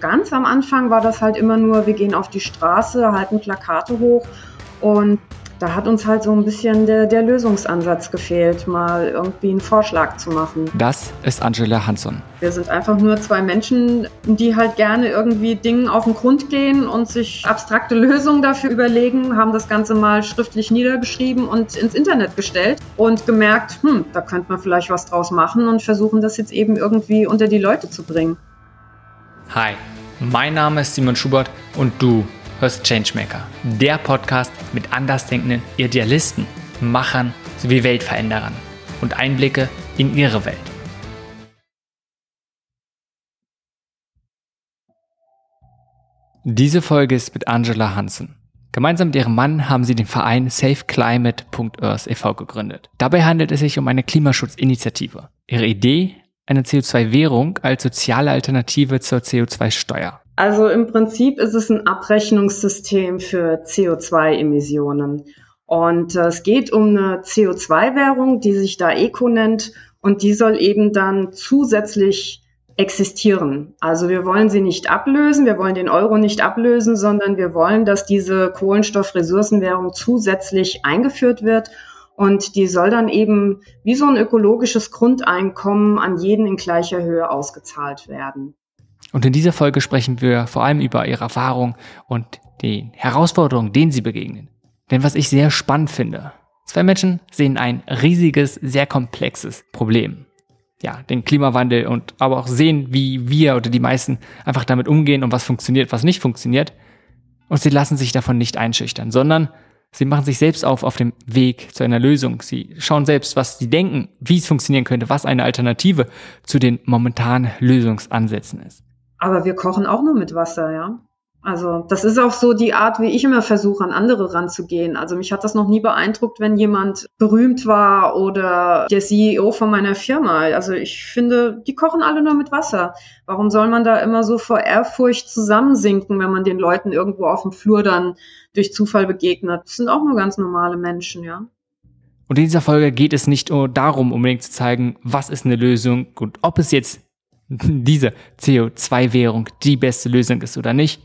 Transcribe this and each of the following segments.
Ganz am Anfang war das halt immer nur, wir gehen auf die Straße, halten Plakate hoch und da hat uns halt so ein bisschen der, der Lösungsansatz gefehlt, mal irgendwie einen Vorschlag zu machen. Das ist Angela Hansson. Wir sind einfach nur zwei Menschen, die halt gerne irgendwie Dingen auf den Grund gehen und sich abstrakte Lösungen dafür überlegen, haben das Ganze mal schriftlich niedergeschrieben und ins Internet gestellt und gemerkt, hm, da könnte man vielleicht was draus machen und versuchen das jetzt eben irgendwie unter die Leute zu bringen. Hi, mein Name ist Simon Schubert und du hörst Changemaker, der Podcast mit andersdenkenden Idealisten, Machern sowie Weltveränderern und Einblicke in ihre Welt. Diese Folge ist mit Angela Hansen. Gemeinsam mit ihrem Mann haben sie den Verein SafeClimate.earth e.V. gegründet. Dabei handelt es sich um eine Klimaschutzinitiative. Ihre Idee? Eine CO2-Währung als soziale Alternative zur CO2-Steuer. Also im Prinzip ist es ein Abrechnungssystem für CO2-Emissionen. Und äh, es geht um eine CO2-Währung, die sich da Eco nennt und die soll eben dann zusätzlich existieren. Also wir wollen sie nicht ablösen, wir wollen den Euro nicht ablösen, sondern wir wollen, dass diese Kohlenstoffressourcenwährung zusätzlich eingeführt wird und die soll dann eben wie so ein ökologisches Grundeinkommen an jeden in gleicher Höhe ausgezahlt werden. Und in dieser Folge sprechen wir vor allem über ihre Erfahrung und den Herausforderungen, denen sie begegnen. Denn was ich sehr spannend finde, zwei Menschen sehen ein riesiges, sehr komplexes Problem. Ja, den Klimawandel und aber auch sehen, wie wir oder die meisten einfach damit umgehen und was funktioniert, was nicht funktioniert. Und sie lassen sich davon nicht einschüchtern, sondern sie machen sich selbst auf auf dem Weg zu einer Lösung. Sie schauen selbst, was sie denken, wie es funktionieren könnte, was eine Alternative zu den momentanen Lösungsansätzen ist. Aber wir kochen auch nur mit Wasser, ja. Also das ist auch so die Art, wie ich immer versuche, an andere ranzugehen. Also mich hat das noch nie beeindruckt, wenn jemand berühmt war oder der CEO von meiner Firma. Also ich finde, die kochen alle nur mit Wasser. Warum soll man da immer so vor Ehrfurcht zusammensinken, wenn man den Leuten irgendwo auf dem Flur dann durch Zufall begegnet? Das sind auch nur ganz normale Menschen, ja. Und in dieser Folge geht es nicht nur darum, unbedingt zu zeigen, was ist eine Lösung und ob es jetzt diese CO2-Währung die beste Lösung ist oder nicht,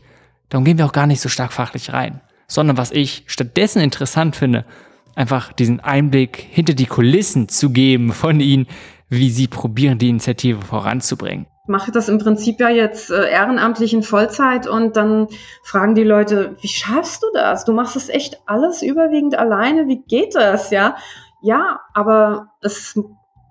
darum gehen wir auch gar nicht so stark fachlich rein. Sondern was ich stattdessen interessant finde, einfach diesen Einblick hinter die Kulissen zu geben von ihnen, wie sie probieren, die Initiative voranzubringen. Ich mache das im Prinzip ja jetzt äh, ehrenamtlich in Vollzeit und dann fragen die Leute, wie schaffst du das? Du machst das echt alles überwiegend alleine. Wie geht das? Ja, ja, aber es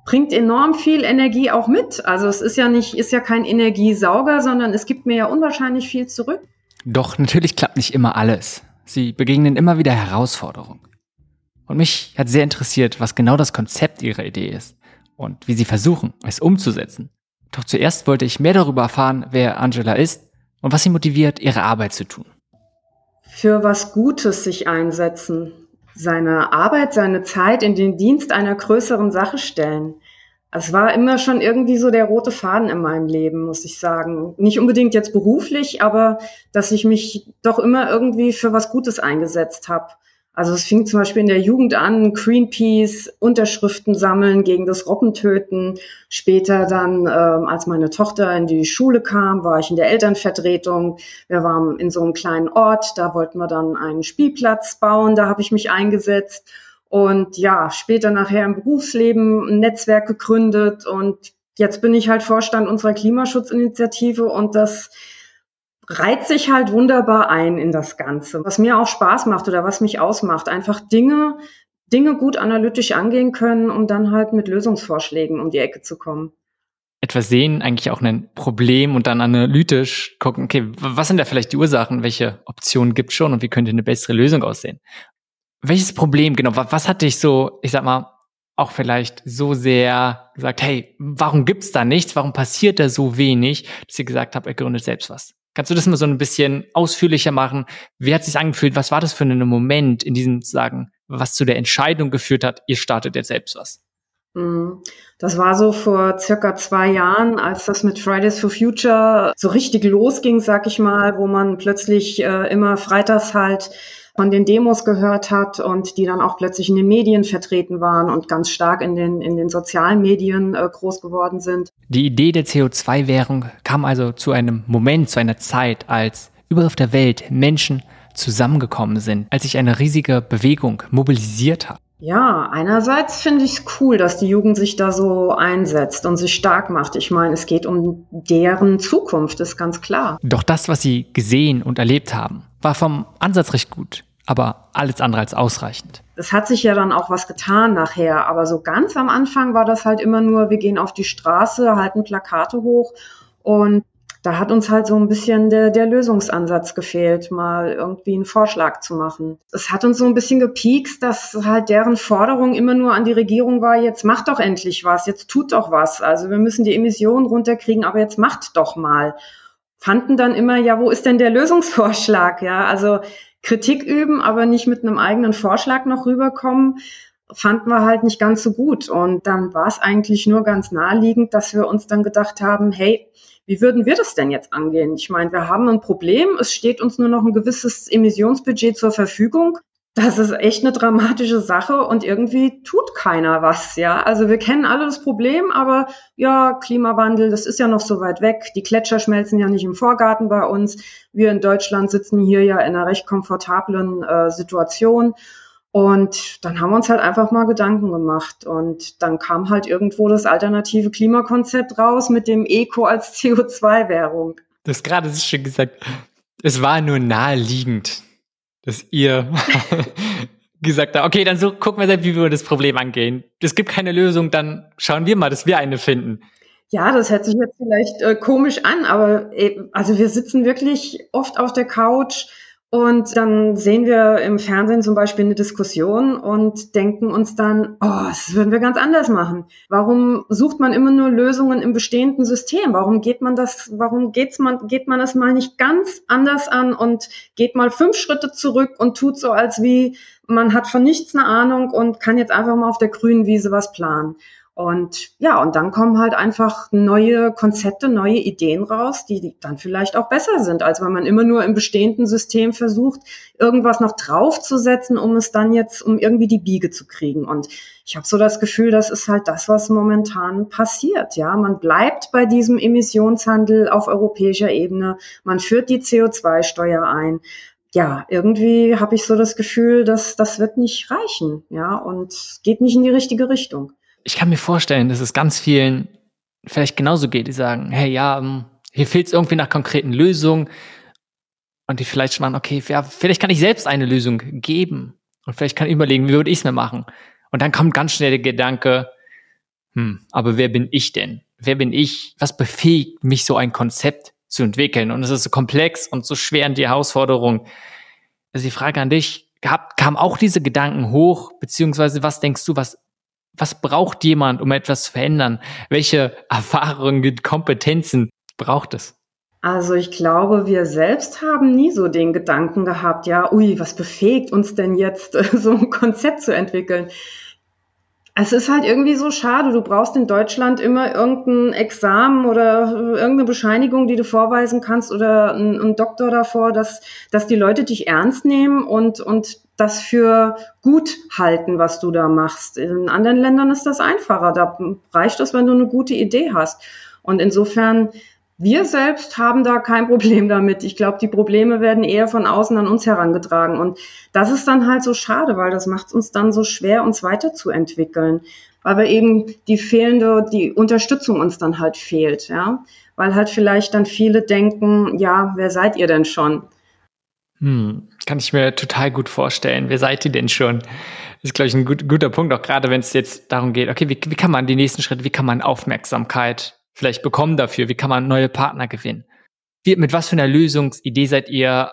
bringt enorm viel Energie auch mit. Also es ist ja nicht, ist ja kein Energiesauger, sondern es gibt mir ja unwahrscheinlich viel zurück. Doch natürlich klappt nicht immer alles. Sie begegnen immer wieder Herausforderungen. Und mich hat sehr interessiert, was genau das Konzept ihrer Idee ist und wie sie versuchen, es umzusetzen. Doch zuerst wollte ich mehr darüber erfahren, wer Angela ist und was sie motiviert, ihre Arbeit zu tun. Für was Gutes sich einsetzen, seine Arbeit, seine Zeit in den Dienst einer größeren Sache stellen. Es war immer schon irgendwie so der rote Faden in meinem Leben, muss ich sagen. Nicht unbedingt jetzt beruflich, aber dass ich mich doch immer irgendwie für was Gutes eingesetzt habe. Also es fing zum Beispiel in der Jugend an, Greenpeace, Unterschriften sammeln gegen das Robbentöten. Später dann, äh, als meine Tochter in die Schule kam, war ich in der Elternvertretung. Wir waren in so einem kleinen Ort, da wollten wir dann einen Spielplatz bauen, da habe ich mich eingesetzt. Und ja, später nachher im Berufsleben ein Netzwerk gegründet und jetzt bin ich halt Vorstand unserer Klimaschutzinitiative und das reiht sich halt wunderbar ein in das Ganze. Was mir auch Spaß macht oder was mich ausmacht, einfach Dinge, Dinge gut analytisch angehen können, um dann halt mit Lösungsvorschlägen um die Ecke zu kommen. Etwas sehen, eigentlich auch ein Problem und dann analytisch gucken, okay, was sind da vielleicht die Ursachen, welche Optionen gibt es schon und wie könnte eine bessere Lösung aussehen? Welches Problem, genau, was hat dich so, ich sag mal, auch vielleicht so sehr gesagt, hey, warum gibt's da nichts? Warum passiert da so wenig, dass ihr gesagt habt, er gründet selbst was? Kannst du das mal so ein bisschen ausführlicher machen? Wie hat es sich angefühlt? Was war das für ein Moment in diesem sagen, was zu der Entscheidung geführt hat, ihr startet jetzt selbst was? Mhm. Das war so vor circa zwei Jahren, als das mit Fridays for Future so richtig losging, sag ich mal, wo man plötzlich äh, immer freitags halt von den Demos gehört hat und die dann auch plötzlich in den Medien vertreten waren und ganz stark in den, in den sozialen Medien äh, groß geworden sind. Die Idee der CO2-Währung kam also zu einem Moment, zu einer Zeit, als überall auf der Welt Menschen zusammengekommen sind, als sich eine riesige Bewegung mobilisiert hat. Ja, einerseits finde ich es cool, dass die Jugend sich da so einsetzt und sich stark macht. Ich meine, es geht um deren Zukunft, ist ganz klar. Doch das, was sie gesehen und erlebt haben, war vom Ansatz recht gut, aber alles andere als ausreichend. Es hat sich ja dann auch was getan nachher, aber so ganz am Anfang war das halt immer nur, wir gehen auf die Straße, halten Plakate hoch und da hat uns halt so ein bisschen der, der Lösungsansatz gefehlt, mal irgendwie einen Vorschlag zu machen. Es hat uns so ein bisschen gepiekst, dass halt deren Forderung immer nur an die Regierung war, jetzt macht doch endlich was, jetzt tut doch was. Also wir müssen die Emissionen runterkriegen, aber jetzt macht doch mal. Fanden dann immer, ja, wo ist denn der Lösungsvorschlag? Ja, also Kritik üben, aber nicht mit einem eigenen Vorschlag noch rüberkommen fanden wir halt nicht ganz so gut. Und dann war es eigentlich nur ganz naheliegend, dass wir uns dann gedacht haben, hey, wie würden wir das denn jetzt angehen? Ich meine, wir haben ein Problem, es steht uns nur noch ein gewisses Emissionsbudget zur Verfügung. Das ist echt eine dramatische Sache und irgendwie tut keiner was, ja. Also wir kennen alle das Problem, aber ja, Klimawandel, das ist ja noch so weit weg. Die Gletscher schmelzen ja nicht im Vorgarten bei uns. Wir in Deutschland sitzen hier ja in einer recht komfortablen äh, Situation. Und dann haben wir uns halt einfach mal Gedanken gemacht. Und dann kam halt irgendwo das alternative Klimakonzept raus mit dem Eco als CO2-Währung. Das gerade ist schon gesagt. Es war nur naheliegend, dass ihr gesagt habt, okay, dann so gucken wir selbst, wie wir das Problem angehen. Es gibt keine Lösung, dann schauen wir mal, dass wir eine finden. Ja, das hört sich jetzt vielleicht äh, komisch an, aber äh, also wir sitzen wirklich oft auf der Couch, und dann sehen wir im Fernsehen zum Beispiel eine Diskussion und denken uns dann, oh, das würden wir ganz anders machen. Warum sucht man immer nur Lösungen im bestehenden System? Warum geht man das, warum geht's man, geht man das mal nicht ganz anders an und geht mal fünf Schritte zurück und tut so, als wie man hat von nichts eine Ahnung und kann jetzt einfach mal auf der grünen Wiese was planen. Und ja, und dann kommen halt einfach neue Konzepte, neue Ideen raus, die dann vielleicht auch besser sind, als wenn man immer nur im bestehenden System versucht, irgendwas noch draufzusetzen, um es dann jetzt, um irgendwie die Biege zu kriegen. Und ich habe so das Gefühl, das ist halt das, was momentan passiert. Ja, man bleibt bei diesem Emissionshandel auf europäischer Ebene, man führt die CO2-Steuer ein ja, irgendwie habe ich so das Gefühl, dass das wird nicht reichen, ja, und geht nicht in die richtige Richtung ich kann mir vorstellen, dass es ganz vielen vielleicht genauso geht, die sagen, hey, ja, ähm, hier fehlt es irgendwie nach konkreten Lösungen und die vielleicht schon okay, ja, vielleicht kann ich selbst eine Lösung geben und vielleicht kann ich überlegen, wie würde ich es mir machen? Und dann kommt ganz schnell der Gedanke, hm, aber wer bin ich denn? Wer bin ich? Was befähigt mich, so ein Konzept zu entwickeln? Und es ist so komplex und so schwer und die Herausforderung. Also die Frage an dich, gab, kam auch diese Gedanken hoch, beziehungsweise was denkst du, was was braucht jemand, um etwas zu verändern? Welche Erfahrungen, Kompetenzen braucht es? Also ich glaube, wir selbst haben nie so den Gedanken gehabt, ja, ui, was befähigt uns denn jetzt, so ein Konzept zu entwickeln? Es ist halt irgendwie so schade. Du brauchst in Deutschland immer irgendein Examen oder irgendeine Bescheinigung, die du vorweisen kannst oder ein, Doktor davor, dass, dass die Leute dich ernst nehmen und, und das für gut halten, was du da machst. In anderen Ländern ist das einfacher. Da reicht es, wenn du eine gute Idee hast. Und insofern, wir selbst haben da kein Problem damit. Ich glaube, die Probleme werden eher von außen an uns herangetragen. Und das ist dann halt so schade, weil das macht uns dann so schwer, uns weiterzuentwickeln. Weil wir eben die fehlende, die Unterstützung uns dann halt fehlt, ja. Weil halt vielleicht dann viele denken, ja, wer seid ihr denn schon? Hm, kann ich mir total gut vorstellen. Wer seid ihr denn schon? Das ist, glaube ich, ein gut, guter Punkt, auch gerade wenn es jetzt darum geht, okay, wie, wie kann man die nächsten Schritte, wie kann man Aufmerksamkeit vielleicht bekommen dafür, wie kann man neue Partner gewinnen? Wie, mit was für einer Lösungsidee seid ihr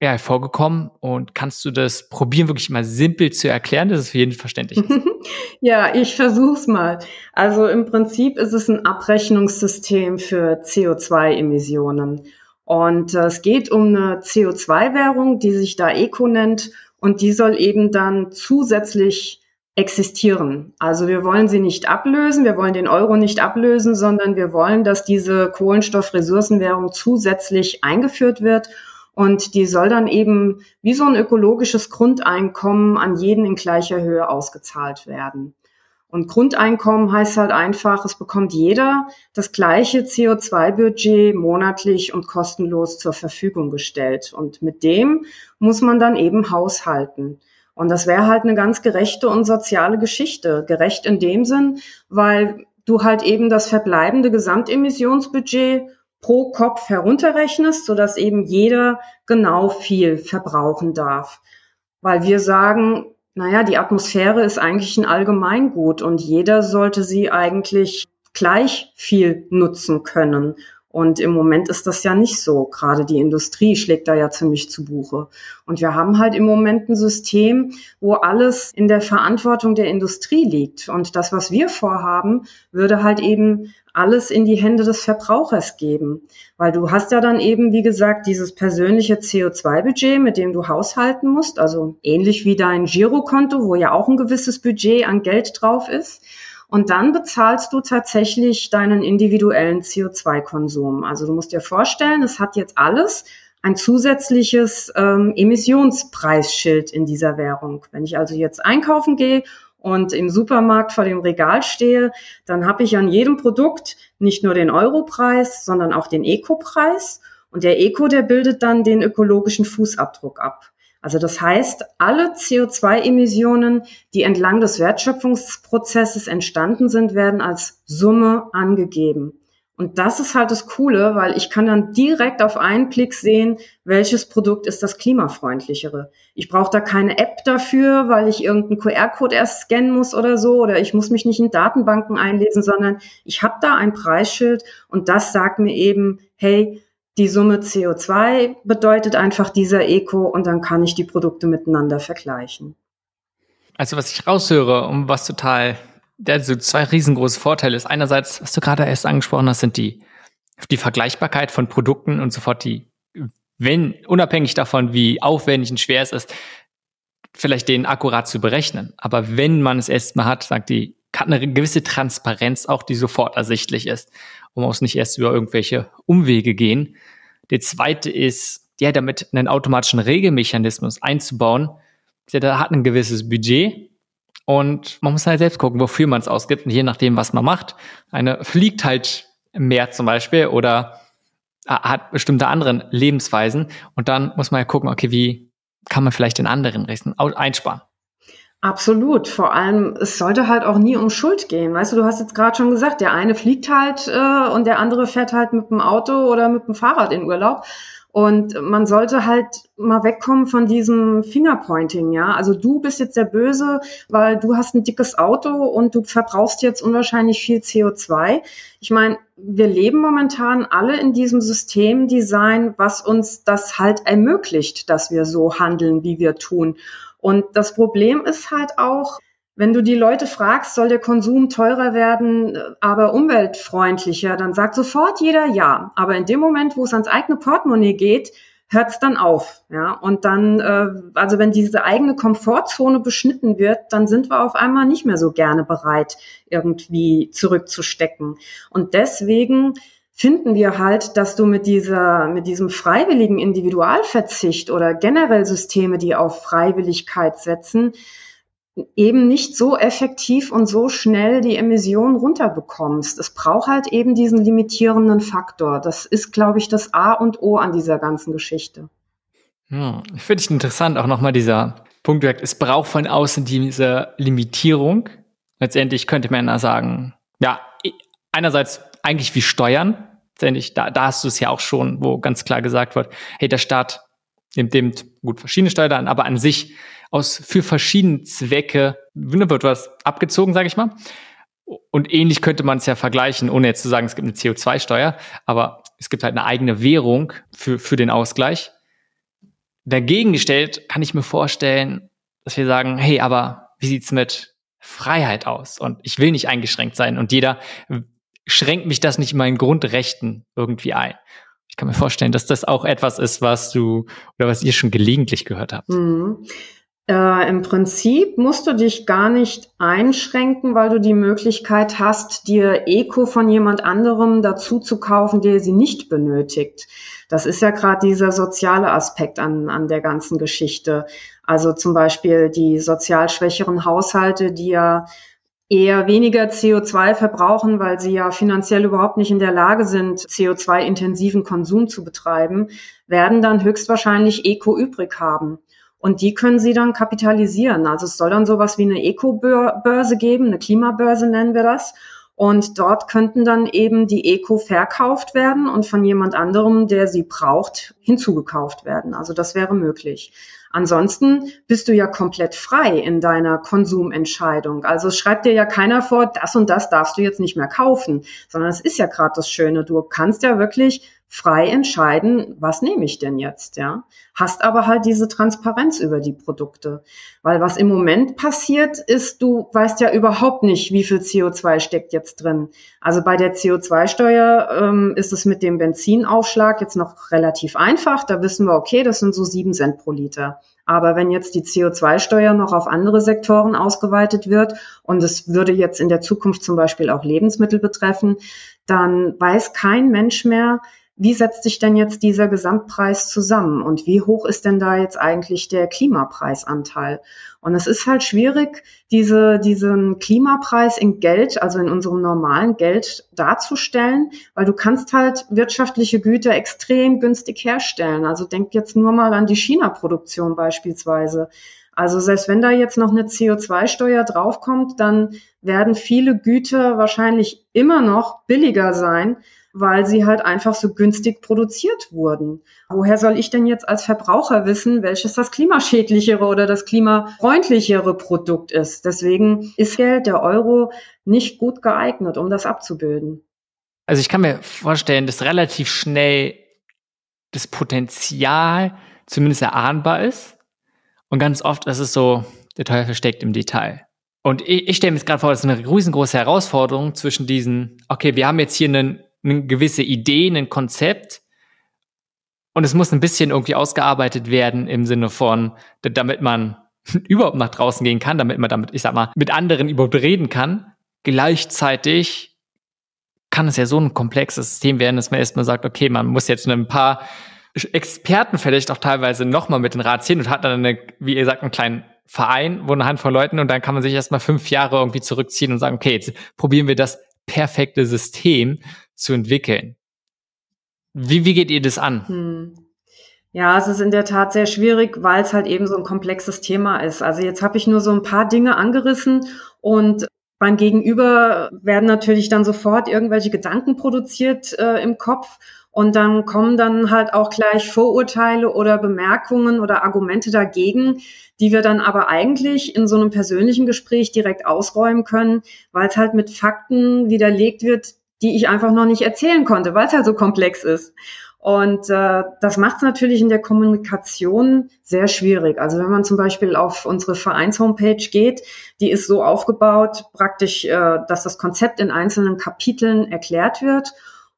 ja, hervorgekommen und kannst du das probieren, wirklich mal simpel zu erklären, dass es für jeden verständlich ist? ja, ich versuch's mal. Also im Prinzip ist es ein Abrechnungssystem für CO2-Emissionen. Und äh, es geht um eine CO2-Währung, die sich da Eco nennt und die soll eben dann zusätzlich existieren. Also wir wollen sie nicht ablösen, wir wollen den Euro nicht ablösen, sondern wir wollen, dass diese Kohlenstoffressourcenwährung zusätzlich eingeführt wird Und die soll dann eben wie so ein ökologisches Grundeinkommen an jeden in gleicher Höhe ausgezahlt werden. Und Grundeinkommen heißt halt einfach, es bekommt jeder das gleiche CO2-Budget monatlich und kostenlos zur Verfügung gestellt. Und mit dem muss man dann eben haushalten. Und das wäre halt eine ganz gerechte und soziale Geschichte. Gerecht in dem Sinn, weil du halt eben das verbleibende Gesamtemissionsbudget pro Kopf herunterrechnest, sodass eben jeder genau viel verbrauchen darf. Weil wir sagen, naja, die Atmosphäre ist eigentlich ein Allgemeingut und jeder sollte sie eigentlich gleich viel nutzen können. Und im Moment ist das ja nicht so. Gerade die Industrie schlägt da ja ziemlich zu Buche. Und wir haben halt im Moment ein System, wo alles in der Verantwortung der Industrie liegt. Und das, was wir vorhaben, würde halt eben alles in die Hände des Verbrauchers geben. Weil du hast ja dann eben, wie gesagt, dieses persönliche CO2-Budget, mit dem du haushalten musst. Also ähnlich wie dein Girokonto, wo ja auch ein gewisses Budget an Geld drauf ist. Und dann bezahlst du tatsächlich deinen individuellen CO2-Konsum. Also du musst dir vorstellen, es hat jetzt alles ein zusätzliches ähm, Emissionspreisschild in dieser Währung. Wenn ich also jetzt einkaufen gehe und im Supermarkt vor dem Regal stehe, dann habe ich an jedem Produkt nicht nur den Europreis, sondern auch den Eco-Preis. Und der Eco, der bildet dann den ökologischen Fußabdruck ab. Also das heißt, alle CO2-Emissionen, die entlang des Wertschöpfungsprozesses entstanden sind, werden als Summe angegeben. Und das ist halt das Coole, weil ich kann dann direkt auf einen Blick sehen, welches Produkt ist das klimafreundlichere. Ich brauche da keine App dafür, weil ich irgendeinen QR-Code erst scannen muss oder so, oder ich muss mich nicht in Datenbanken einlesen, sondern ich habe da ein Preisschild und das sagt mir eben, hey, die Summe CO2 bedeutet einfach dieser Eco und dann kann ich die Produkte miteinander vergleichen. Also was ich raushöre und was total, der so zwei riesengroße Vorteile ist. Einerseits, was du gerade erst angesprochen hast, sind die, die Vergleichbarkeit von Produkten und sofort die, wenn, unabhängig davon, wie aufwendig und schwer es ist, vielleicht den akkurat zu berechnen. Aber wenn man es erstmal hat, sagt die, hat eine gewisse Transparenz auch, die sofort ersichtlich ist und man muss nicht erst über irgendwelche Umwege gehen. Der zweite ist, ja, damit einen automatischen Regelmechanismus einzubauen. Der hat ein gewisses Budget und man muss halt selbst gucken, wofür man es ausgibt und je nachdem, was man macht. Eine fliegt halt mehr zum Beispiel oder hat bestimmte anderen Lebensweisen und dann muss man ja gucken, okay, wie kann man vielleicht den anderen Rechten einsparen. Absolut. Vor allem, es sollte halt auch nie um Schuld gehen. Weißt du, du hast jetzt gerade schon gesagt, der eine fliegt halt äh, und der andere fährt halt mit dem Auto oder mit dem Fahrrad in Urlaub. Und man sollte halt mal wegkommen von diesem Fingerpointing, ja. Also du bist jetzt der Böse, weil du hast ein dickes Auto und du verbrauchst jetzt unwahrscheinlich viel CO2. Ich meine, wir leben momentan alle in diesem Systemdesign, was uns das halt ermöglicht, dass wir so handeln, wie wir tun. Und das Problem ist halt auch, wenn du die Leute fragst, soll der Konsum teurer werden, aber umweltfreundlicher, dann sagt sofort jeder ja. Aber in dem Moment, wo es ans eigene Portemonnaie geht, hört es dann auf. Ja? Und dann, äh, also wenn diese eigene Komfortzone beschnitten wird, dann sind wir auf einmal nicht mehr so gerne bereit, irgendwie zurückzustecken. Und deswegen finden wir halt, dass du mit dieser, mit diesem freiwilligen Individualverzicht oder generell Systeme, die auf Freiwilligkeit setzen, eben nicht so effektiv und so schnell die Emissionen runterbekommst. Es braucht halt eben diesen limitierenden Faktor. Das ist, glaube ich, das A und O an dieser ganzen Geschichte. Ja, ich finde es interessant, auch nochmal dieser Punkt, es braucht von außen diese Limitierung. Letztendlich könnte man ja sagen, ja, einerseits eigentlich wie Steuern, letztendlich, da, da hast du es ja auch schon, wo ganz klar gesagt wird, hey, der Staat nimmt dem gut verschiedene Steuern, aber an sich aus für verschiedene Zwecke ne, wird was abgezogen, sage ich mal. Und ähnlich könnte man es ja vergleichen, ohne jetzt zu sagen, es gibt eine CO2-Steuer, aber es gibt halt eine eigene Währung für, für den Ausgleich. Dagegen gestellt kann ich mir vorstellen, dass wir sagen, hey, aber wie sieht's mit Freiheit aus? Und ich will nicht eingeschränkt sein. Und jeder schränkt mich das nicht in meinen Grundrechten irgendwie ein. Ich kann mir vorstellen, dass das auch etwas ist, was du oder was ihr schon gelegentlich gehört habt. Mhm. Äh, Im Prinzip musst du dich gar nicht einschränken, weil du die Möglichkeit hast, dir Eco von jemand anderem dazu zu kaufen, der sie nicht benötigt. Das ist ja gerade dieser soziale Aspekt an, an der ganzen Geschichte. Also zum Beispiel die sozial schwächeren Haushalte, die ja eher weniger CO2 verbrauchen, weil sie ja finanziell überhaupt nicht in der Lage sind, CO2-intensiven Konsum zu betreiben, werden dann höchstwahrscheinlich Eco übrig haben. Und die können sie dann kapitalisieren. Also es soll dann sowas wie eine Eco-Börse geben, eine Klimabörse nennen wir das. Und dort könnten dann eben die Eco verkauft werden und von jemand anderem, der sie braucht, hinzugekauft werden. Also das wäre möglich. Ansonsten bist du ja komplett frei in deiner Konsumentscheidung. Also schreibt dir ja keiner vor, das und das darfst du jetzt nicht mehr kaufen, sondern es ist ja gerade das Schöne. Du kannst ja wirklich frei entscheiden, was nehme ich denn jetzt, ja? Hast aber halt diese Transparenz über die Produkte. Weil was im Moment passiert ist, du weißt ja überhaupt nicht, wie viel CO2 steckt jetzt drin. Also bei der CO2-Steuer ähm, ist es mit dem Benzinaufschlag jetzt noch relativ einfach. Da wissen wir, okay, das sind so sieben Cent pro Liter. Aber wenn jetzt die CO2-Steuer noch auf andere Sektoren ausgeweitet wird und es würde jetzt in der Zukunft zum Beispiel auch Lebensmittel betreffen, dann weiß kein Mensch mehr, wie setzt sich denn jetzt dieser Gesamtpreis zusammen und wie hoch ist denn da jetzt eigentlich der Klimapreisanteil? Und es ist halt schwierig, diese, diesen Klimapreis in Geld, also in unserem normalen Geld darzustellen, weil du kannst halt wirtschaftliche Güter extrem günstig herstellen. Also denk jetzt nur mal an die China-Produktion beispielsweise. Also selbst wenn da jetzt noch eine CO2-Steuer draufkommt, dann werden viele Güter wahrscheinlich immer noch billiger sein, weil sie halt einfach so günstig produziert wurden. Woher soll ich denn jetzt als Verbraucher wissen, welches das klimaschädlichere oder das klimafreundlichere Produkt ist? Deswegen ist Geld, der Euro, nicht gut geeignet, um das abzubilden. Also ich kann mir vorstellen, dass relativ schnell das Potenzial zumindest erahnbar ist. Und ganz oft ist es so, der Teufel steckt im Detail. Und ich, ich stelle mir jetzt gerade vor, das ist eine riesengroße Herausforderung zwischen diesen, okay, wir haben jetzt hier einen eine gewisse Idee, ein Konzept. Und es muss ein bisschen irgendwie ausgearbeitet werden im Sinne von, damit man überhaupt nach draußen gehen kann, damit man damit, ich sag mal, mit anderen überhaupt reden kann. Gleichzeitig kann es ja so ein komplexes System werden, dass man erstmal sagt, okay, man muss jetzt ein paar Experten vielleicht auch teilweise nochmal mit den Rat ziehen und hat dann eine, wie ihr sagt, einen kleinen Verein, wo eine Handvoll Leuten und dann kann man sich erstmal fünf Jahre irgendwie zurückziehen und sagen, okay, jetzt probieren wir das perfekte System zu entwickeln. Wie, wie geht ihr das an? Hm. Ja, es ist in der Tat sehr schwierig, weil es halt eben so ein komplexes Thema ist. Also jetzt habe ich nur so ein paar Dinge angerissen und beim Gegenüber werden natürlich dann sofort irgendwelche Gedanken produziert äh, im Kopf und dann kommen dann halt auch gleich Vorurteile oder Bemerkungen oder Argumente dagegen, die wir dann aber eigentlich in so einem persönlichen Gespräch direkt ausräumen können, weil es halt mit Fakten widerlegt wird, die ich einfach noch nicht erzählen konnte, weil es halt so komplex ist. Und äh, das macht es natürlich in der Kommunikation sehr schwierig. Also wenn man zum Beispiel auf unsere Vereins-Homepage geht, die ist so aufgebaut, praktisch, äh, dass das Konzept in einzelnen Kapiteln erklärt wird.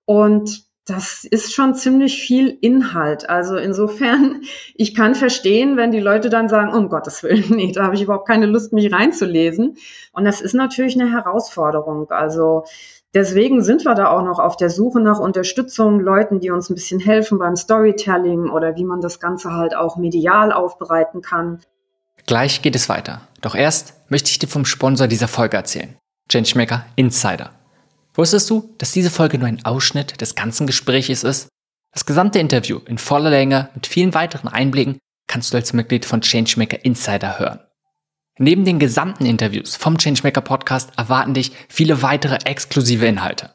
Und das ist schon ziemlich viel Inhalt. Also insofern, ich kann verstehen, wenn die Leute dann sagen, um Gottes Willen, nee, da habe ich überhaupt keine Lust, mich reinzulesen. Und das ist natürlich eine Herausforderung. Also deswegen sind wir da auch noch auf der Suche nach Unterstützung, Leuten, die uns ein bisschen helfen beim Storytelling oder wie man das Ganze halt auch medial aufbereiten kann. Gleich geht es weiter. Doch erst möchte ich dir vom Sponsor dieser Folge erzählen. Changemaker Insider. Wusstest du, dass diese Folge nur ein Ausschnitt des ganzen Gesprächs ist? Das gesamte Interview in voller Länge mit vielen weiteren Einblicken kannst du als Mitglied von Changemaker Insider hören. Neben den gesamten Interviews vom Changemaker Podcast erwarten dich viele weitere exklusive Inhalte.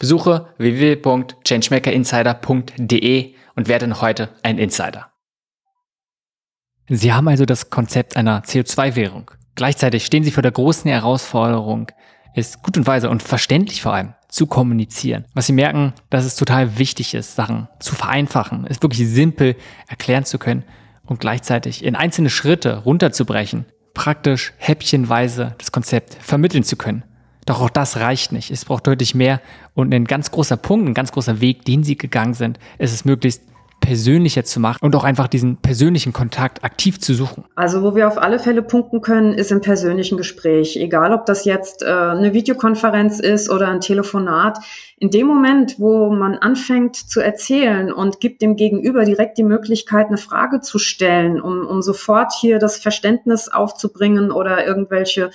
Besuche www.changemakerinsider.de und werde heute ein Insider. Sie haben also das Konzept einer CO2-Währung. Gleichzeitig stehen Sie vor der großen Herausforderung, ist gut und weise und verständlich vor allem zu kommunizieren. Was sie merken, dass es total wichtig ist, Sachen zu vereinfachen, es wirklich simpel erklären zu können und gleichzeitig in einzelne Schritte runterzubrechen, praktisch häppchenweise das Konzept vermitteln zu können. Doch auch das reicht nicht. Es braucht deutlich mehr und ein ganz großer Punkt, ein ganz großer Weg, den sie gegangen sind, ist es möglichst persönlicher zu machen und auch einfach diesen persönlichen Kontakt aktiv zu suchen? Also wo wir auf alle Fälle punkten können, ist im persönlichen Gespräch. Egal, ob das jetzt äh, eine Videokonferenz ist oder ein Telefonat. In dem Moment, wo man anfängt zu erzählen und gibt dem Gegenüber direkt die Möglichkeit, eine Frage zu stellen, um, um sofort hier das Verständnis aufzubringen oder irgendwelche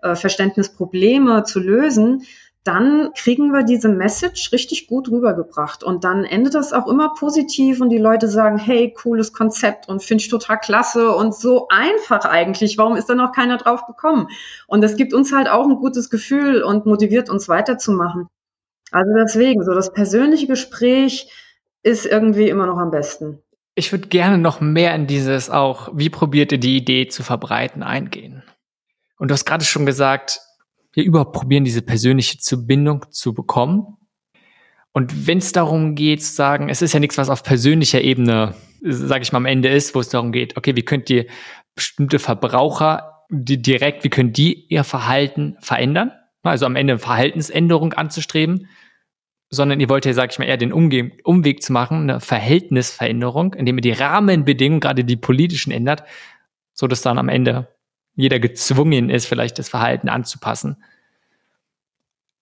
äh, Verständnisprobleme zu lösen, dann kriegen wir diese Message richtig gut rübergebracht. Und dann endet das auch immer positiv und die Leute sagen, hey, cooles Konzept und finde ich total klasse und so einfach eigentlich. Warum ist da noch keiner drauf gekommen? Und das gibt uns halt auch ein gutes Gefühl und motiviert uns weiterzumachen. Also deswegen, so das persönliche Gespräch ist irgendwie immer noch am besten. Ich würde gerne noch mehr in dieses auch, wie probiert ihr die Idee zu verbreiten, eingehen. Und du hast gerade schon gesagt, wir überhaupt probieren, diese persönliche Bindung zu bekommen. Und wenn es darum geht, zu sagen, es ist ja nichts, was auf persönlicher Ebene, sage ich mal, am Ende ist, wo es darum geht, okay, wie könnt ihr bestimmte Verbraucher die direkt, wie können die ihr Verhalten verändern? Also am Ende Verhaltensänderung anzustreben, sondern ihr wollt ja, sage ich mal, eher den Umge Umweg zu machen, eine Verhältnisveränderung, indem ihr die Rahmenbedingungen, gerade die politischen, ändert, so dass dann am Ende jeder gezwungen ist, vielleicht das Verhalten anzupassen.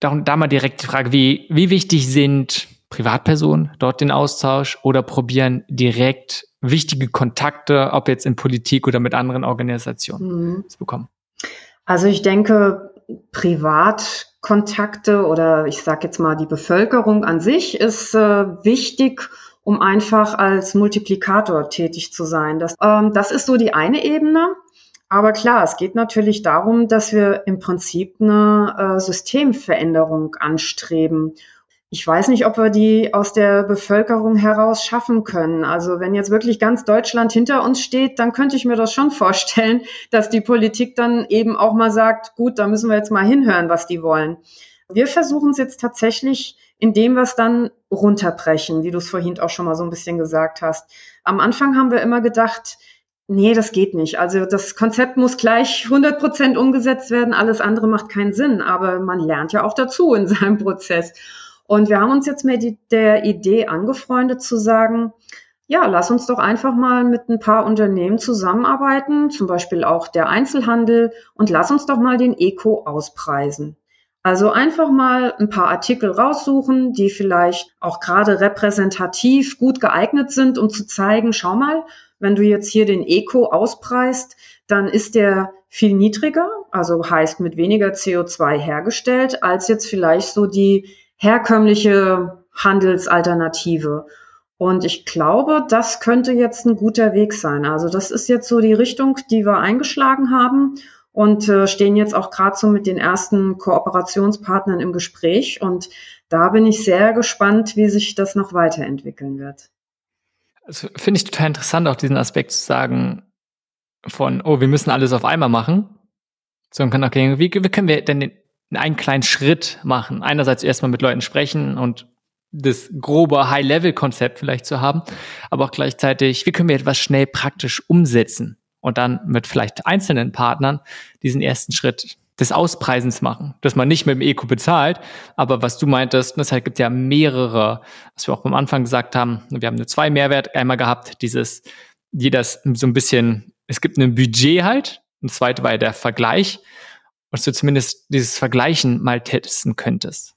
Da, da mal direkt die Frage, wie, wie wichtig sind Privatpersonen dort den Austausch oder probieren direkt wichtige Kontakte, ob jetzt in Politik oder mit anderen Organisationen mhm. zu bekommen? Also ich denke, Privatkontakte oder ich sage jetzt mal die Bevölkerung an sich ist äh, wichtig, um einfach als Multiplikator tätig zu sein. Das, ähm, das ist so die eine Ebene. Aber klar, es geht natürlich darum, dass wir im Prinzip eine äh, Systemveränderung anstreben. Ich weiß nicht, ob wir die aus der Bevölkerung heraus schaffen können. Also wenn jetzt wirklich ganz Deutschland hinter uns steht, dann könnte ich mir das schon vorstellen, dass die Politik dann eben auch mal sagt, gut, da müssen wir jetzt mal hinhören, was die wollen. Wir versuchen es jetzt tatsächlich, indem wir es dann runterbrechen, wie du es vorhin auch schon mal so ein bisschen gesagt hast. Am Anfang haben wir immer gedacht, Nee, das geht nicht. Also das Konzept muss gleich 100 Prozent umgesetzt werden. Alles andere macht keinen Sinn. Aber man lernt ja auch dazu in seinem Prozess. Und wir haben uns jetzt mit der Idee angefreundet zu sagen, ja, lass uns doch einfach mal mit ein paar Unternehmen zusammenarbeiten, zum Beispiel auch der Einzelhandel, und lass uns doch mal den Eco auspreisen. Also einfach mal ein paar Artikel raussuchen, die vielleicht auch gerade repräsentativ gut geeignet sind, um zu zeigen, schau mal, wenn du jetzt hier den Eco auspreist, dann ist der viel niedriger, also heißt mit weniger CO2 hergestellt, als jetzt vielleicht so die herkömmliche Handelsalternative. Und ich glaube, das könnte jetzt ein guter Weg sein. Also das ist jetzt so die Richtung, die wir eingeschlagen haben und äh, stehen jetzt auch gerade so mit den ersten Kooperationspartnern im Gespräch. Und da bin ich sehr gespannt, wie sich das noch weiterentwickeln wird. Also finde ich total interessant, auch diesen Aspekt zu sagen, von, oh, wir müssen alles auf einmal machen. Sondern, okay, wie, wie können wir denn den, einen kleinen Schritt machen? Einerseits erstmal mit Leuten sprechen und das grobe High-Level-Konzept vielleicht zu haben, aber auch gleichzeitig, wie können wir etwas schnell praktisch umsetzen und dann mit vielleicht einzelnen Partnern diesen ersten Schritt des Auspreisens machen, dass man nicht mit dem Eco bezahlt, aber was du meintest, es gibt ja mehrere, was wir auch am Anfang gesagt haben, wir haben nur zwei Mehrwert einmal gehabt, dieses, jeder so ein bisschen, es gibt ein Budget halt, und zweite war ja der Vergleich, was du zumindest dieses Vergleichen mal testen könntest.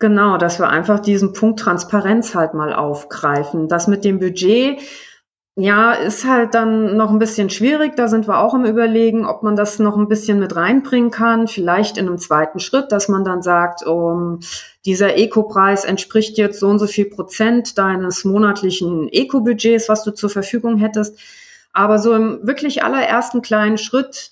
Genau, dass wir einfach diesen Punkt Transparenz halt mal aufgreifen. Das mit dem Budget, ja, ist halt dann noch ein bisschen schwierig. Da sind wir auch im Überlegen, ob man das noch ein bisschen mit reinbringen kann. Vielleicht in einem zweiten Schritt, dass man dann sagt, um, dieser Eco-Preis entspricht jetzt so und so viel Prozent deines monatlichen Eco-Budgets, was du zur Verfügung hättest. Aber so im wirklich allerersten kleinen Schritt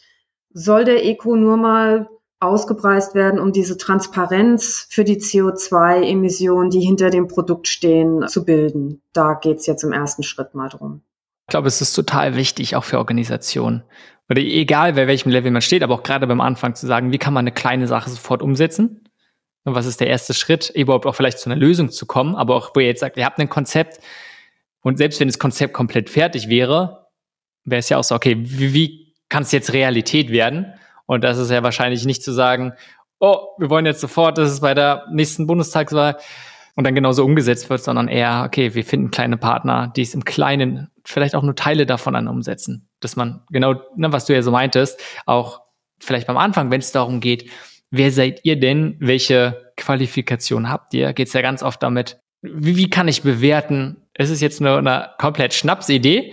soll der Eco nur mal ausgepreist werden, um diese Transparenz für die CO2-Emissionen, die hinter dem Produkt stehen, zu bilden. Da geht's jetzt im ersten Schritt mal drum. Ich glaube, es ist total wichtig, auch für Organisationen. Oder egal, bei welchem Level man steht, aber auch gerade beim Anfang zu sagen, wie kann man eine kleine Sache sofort umsetzen? Und was ist der erste Schritt, überhaupt auch vielleicht zu einer Lösung zu kommen? Aber auch, wo ihr jetzt sagt, ihr habt ein Konzept und selbst wenn das Konzept komplett fertig wäre, wäre es ja auch so, okay, wie, wie kann es jetzt Realität werden? Und das ist ja wahrscheinlich nicht zu sagen, oh, wir wollen jetzt sofort, dass es bei der nächsten Bundestagswahl und dann genauso umgesetzt wird, sondern eher, okay, wir finden kleine Partner, die es im Kleinen vielleicht auch nur Teile davon an umsetzen. Dass man genau, ne, was du ja so meintest, auch vielleicht beim Anfang, wenn es darum geht, wer seid ihr denn, welche Qualifikation habt ihr, geht es ja ganz oft damit, wie, wie kann ich bewerten, ist es jetzt nur eine komplett Schnapsidee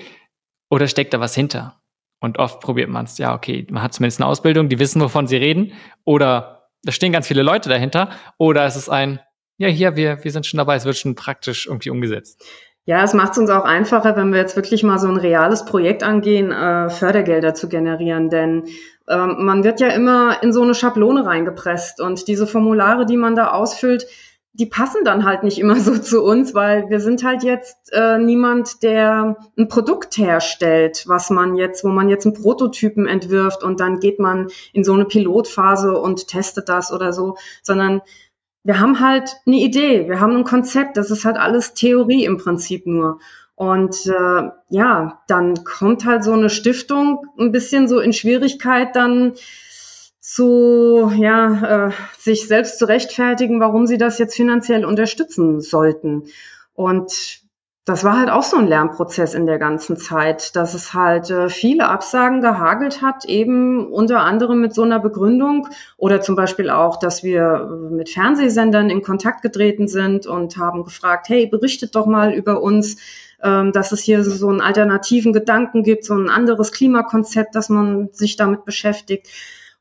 oder steckt da was hinter? Und oft probiert man es, ja, okay, man hat zumindest eine Ausbildung, die wissen, wovon sie reden, oder da stehen ganz viele Leute dahinter, oder es ist ein, ja, hier, wir, wir sind schon dabei, es wird schon praktisch irgendwie umgesetzt. Ja, es macht es uns auch einfacher, wenn wir jetzt wirklich mal so ein reales Projekt angehen, äh, Fördergelder zu generieren. Denn ähm, man wird ja immer in so eine Schablone reingepresst und diese Formulare, die man da ausfüllt, die passen dann halt nicht immer so zu uns, weil wir sind halt jetzt äh, niemand, der ein Produkt herstellt, was man jetzt, wo man jetzt einen Prototypen entwirft und dann geht man in so eine Pilotphase und testet das oder so, sondern wir haben halt eine Idee, wir haben ein Konzept, das ist halt alles Theorie im Prinzip nur. Und äh, ja, dann kommt halt so eine Stiftung ein bisschen so in Schwierigkeit, dann zu ja, äh, sich selbst zu rechtfertigen, warum sie das jetzt finanziell unterstützen sollten. Und das war halt auch so ein Lernprozess in der ganzen Zeit, dass es halt äh, viele Absagen gehagelt hat, eben unter anderem mit so einer Begründung oder zum Beispiel auch, dass wir äh, mit Fernsehsendern in Kontakt getreten sind und haben gefragt, hey, berichtet doch mal über uns, ähm, dass es hier so einen alternativen Gedanken gibt, so ein anderes Klimakonzept, dass man sich damit beschäftigt.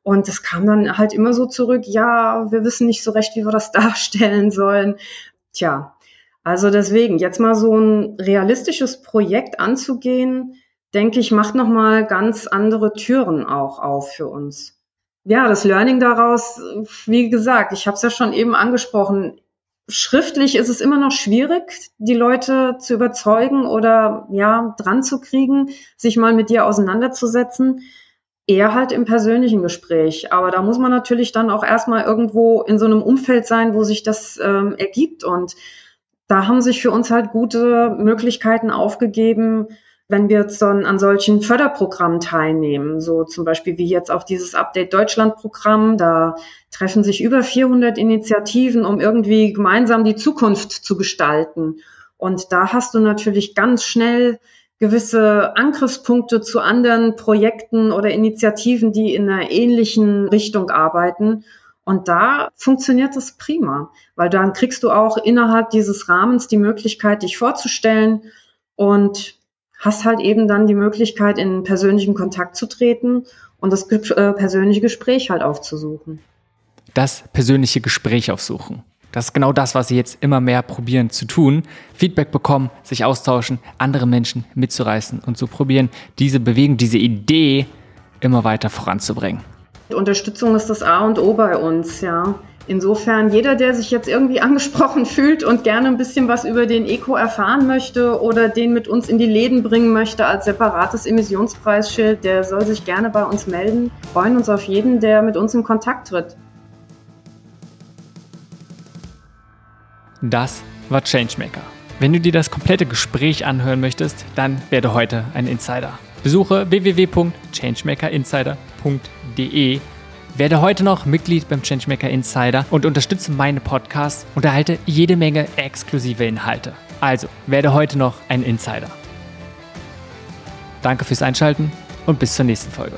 Und es kam dann halt immer so zurück, ja, wir wissen nicht so recht, wie wir das darstellen sollen. Tja, also deswegen, jetzt mal so ein realistisches Projekt anzugehen, denke ich, macht nochmal ganz andere Türen auch auf für uns. Ja, das Learning daraus, wie gesagt, ich habe es ja schon eben angesprochen, schriftlich ist es immer noch schwierig, die Leute zu überzeugen oder ja, dran zu kriegen, sich mal mit dir auseinanderzusetzen. Eher halt im persönlichen Gespräch. Aber da muss man natürlich dann auch erstmal irgendwo in so einem Umfeld sein, wo sich das ähm, ergibt. Und da haben sich für uns halt gute Möglichkeiten aufgegeben, wenn wir jetzt dann an solchen Förderprogrammen teilnehmen, so zum Beispiel wie jetzt auch dieses Update Deutschland Programm, da treffen sich über 400 Initiativen, um irgendwie gemeinsam die Zukunft zu gestalten. Und da hast du natürlich ganz schnell gewisse Angriffspunkte zu anderen Projekten oder Initiativen, die in einer ähnlichen Richtung arbeiten. Und da funktioniert das prima, weil dann kriegst du auch innerhalb dieses Rahmens die Möglichkeit, dich vorzustellen und hast halt eben dann die Möglichkeit, in persönlichen Kontakt zu treten und das äh, persönliche Gespräch halt aufzusuchen. Das persönliche Gespräch aufsuchen. Das ist genau das, was Sie jetzt immer mehr probieren zu tun. Feedback bekommen, sich austauschen, andere Menschen mitzureißen und zu probieren, diese Bewegung, diese Idee immer weiter voranzubringen. Unterstützung ist das A und O bei uns, ja. Insofern, jeder, der sich jetzt irgendwie angesprochen fühlt und gerne ein bisschen was über den Eco erfahren möchte oder den mit uns in die Läden bringen möchte als separates Emissionspreisschild, der soll sich gerne bei uns melden. Wir freuen uns auf jeden, der mit uns in Kontakt tritt. Das war Changemaker. Wenn du dir das komplette Gespräch anhören möchtest, dann werde heute ein Insider. Besuche www.changemakerinsider.de. Werde heute noch Mitglied beim Changemaker Insider und unterstütze meine Podcasts und erhalte jede Menge exklusive Inhalte. Also werde heute noch ein Insider. Danke fürs Einschalten und bis zur nächsten Folge.